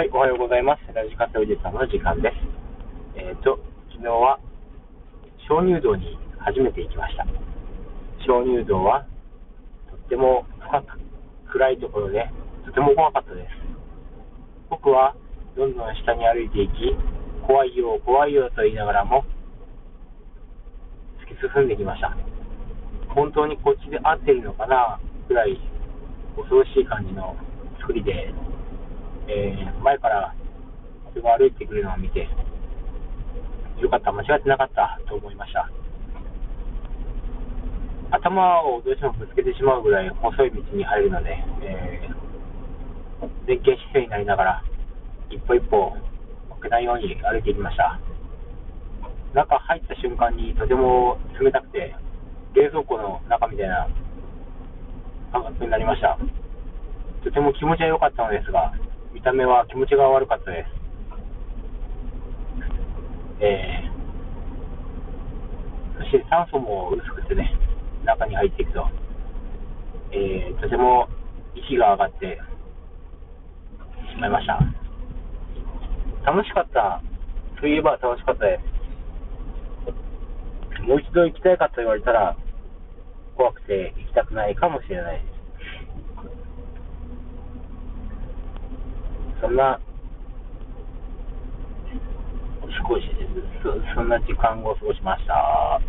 はい、おはようございます。ラジカセおじさんの時間です。えっ、と、昨日は鍾乳洞に初めて行きました。鍾乳洞はとっても深く暗いところでとても怖かったです。僕はどんどん下に歩いていき、怖いよ、怖いよと言いながらも突き進んできました。本当にこっちで合っているのかなぐらい恐ろしい感じの作りで、えー前から人が歩いてくるのを見て、よかった、間違ってなかったと思いました。頭をどうしてもぶつけてしまうぐらい細い道に入るので、えー前傾姿勢になりながら、一歩一歩負けないように歩いていきました。中入った瞬間にとても冷たくて、冷蔵庫の中みたいな感覚になりました。とても気持ちは良かったのですが、見た目は気持ちが悪かったです。えー、そして酸素も薄くてね、中に入っていくと、えー、とても息が上がってしまいました。楽しかった。といえば楽しかったです。もう一度行きたいかと言われたら、怖くて行きたくないかもしれないです。そんな、少しそ、そんな時間を過ごしました。